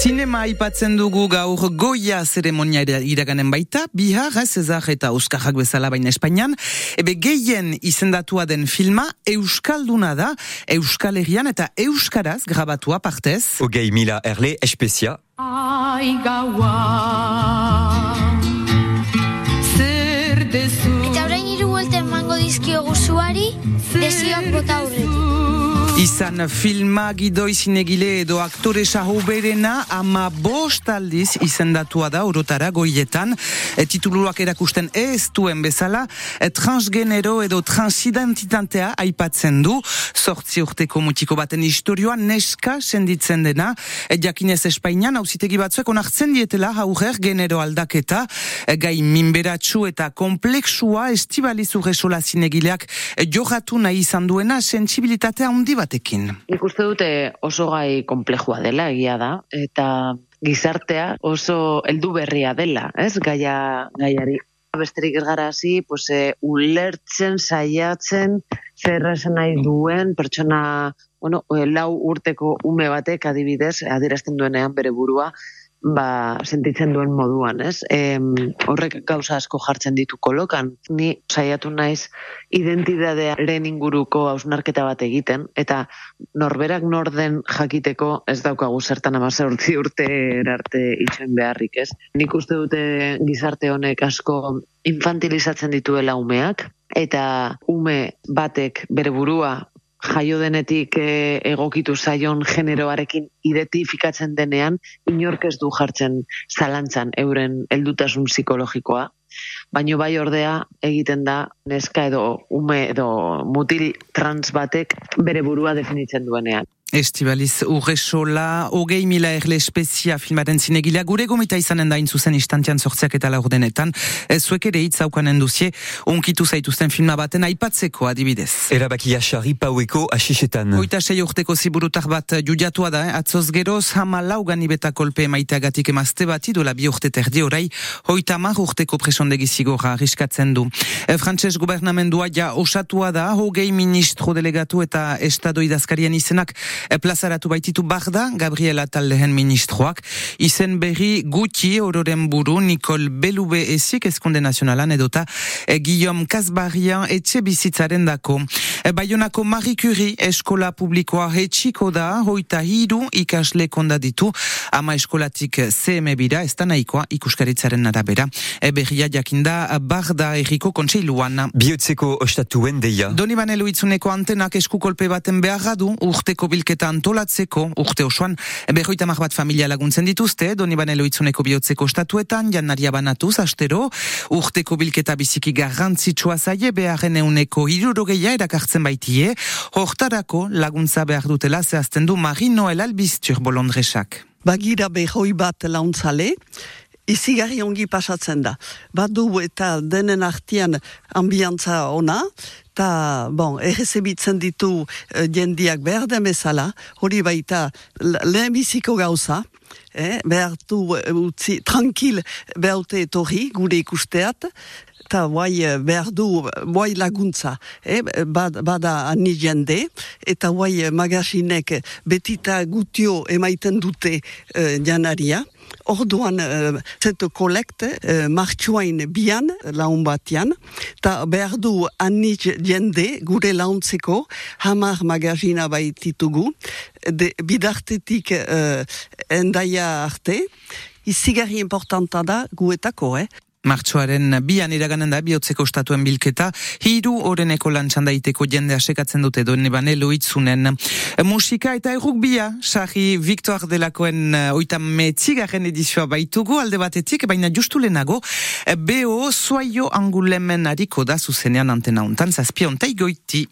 Zinema aipatzen dugu gaur goia zeremonia iraganen baita, bihar, Cezar eta Oskarrak bezala baina Espainian, ebe gehien izendatua den filma Euskalduna da, Euskal Herrian eta Euskaraz grabatua partez. Ogei mila erle espezia. Zer dezu Eta orain hiru buelta emango dizkiogu zuari, desioak bota aurretik. Izan filma gidoi zinegile edo aktore berena ama bost aldiz izendatua da orotara goietan. E, tituluak erakusten ez duen bezala, e, transgenero edo transidentitatea aipatzen du, sortzi urteko mutiko baten historioa neska senditzen dena, e, jakinez Espainian, hauzitegi batzuek onartzen dietela hauger genero aldaketa, e, gai minberatsu eta komplexua estibalizu resola zinegileak e, johatu nahi izan duena sensibilitatea handi batekin. Nik uste dute oso gai komplejua dela, egia da, eta gizartea oso heldu berria dela, ez, gaia, gaiari. Besterik ez gara hasi, pues, e, ulertzen, saiatzen, zer esan nahi duen, pertsona, bueno, e, lau urteko ume batek adibidez, adierazten duenean bere burua, ba, sentitzen duen moduan, ez? E, horrek gauza asko jartzen ditu kolokan. Ni saiatu naiz identitatearen inguruko hausnarketa bat egiten, eta norberak norden jakiteko ez daukagu zertan amase urte erarte itxen beharrik, ez? Nik uste dute gizarte honek asko infantilizatzen dituela umeak, eta ume batek bere burua jaio denetik e, egokitu zaion generoarekin identifikatzen denean, inork ez du jartzen zalantzan euren heldutasun psikologikoa. Baino bai ordea egiten da neska edo ume edo mutil trans batek bere burua definitzen duenean. Estibaliz Urresola, hogei mila erle espezia filmaren zinegilea, gure gomita izanen da zuzen instantian sortziak eta laurdenetan, ez zuek ere hitz zaukanen duzie, onkitu zaituzten filma baten aipatzeko adibidez. Erabaki asari paueko asisetan. Hoita sei urteko ziburutak bat judiatua da, eh? atzoz geroz hama laugan ibeta kolpe maiteagatik emazte bat idola bi urte terdi orai, hoita mar urteko presondegi zigorra riskatzen du. E, Frantses gubernamendua ja osatua da, hogei ministro delegatu eta estado idazkarien izenak plazaratu baititu barda Gabriela Taldehen ministroak izen berri guti ororen buru Nicole Belube ezik eskunde nazionalan edota e, Guillaume Kasbarian etxe bizitzaren dako. E, Bayonako Marie Curie eskola publikoa hetxiko da hoita hiru ikasle konda ditu ama eskolatik CM bira ez da nahikoa ikuskaritzaren arabera. E, berria jakinda barda erriko kontseiluan. Biotzeko ostatuen deia. Doni banelu itzuneko antenak eskukolpe baten beharra du urteko bilke bilketa antolatzeko urte osoan berroita bat familia laguntzen dituzte Donibane loitzuneko bihotzeko statuetan jannaria banatuz astero urteko bilketa biziki garrantzitsua zaie beharren euneko irurogeia erakartzen baitie hortarako laguntza behar dutela zehazten du Marinoel Albiztur bolondresak. Bagira behoi bat launtzale, izigarri ongi pasatzen da. Badu eta denen artian ambiantza ona, eta, bon, errezebitzen ditu uh, jendiak behar demezala, hori baita lehen biziko gauza, eh, behar du uh, utzi, tranquil behaute etorri, gure ikusteat, eta guai eh, behar du, guai laguntza, eh, bad, bada ani jende, eta guai magasinek betita gutio emaiten dute uh, janaria, Orduan, uh, zeto kolekte, uh, martxuain bian, laun batian, eta behar du anitz jende, gure launtzeko, hamar magazina baititugu, de, bidartetik uh, endaia arte, izigarri importanta da guetako, eh? Martxoaren bian iraganen da bihotzeko statuen bilketa, hiru oreneko lantxan daiteko jende asekatzen dute duen ebane loitzunen. Musika eta errukbia, sahi Victor Delakoen eh, oita metzigaren edizioa baitugu alde batetik, baina justu lehenago, eh, BO Suaio Angulemen hariko da zuzenean antena untan, zazpiontai goiti.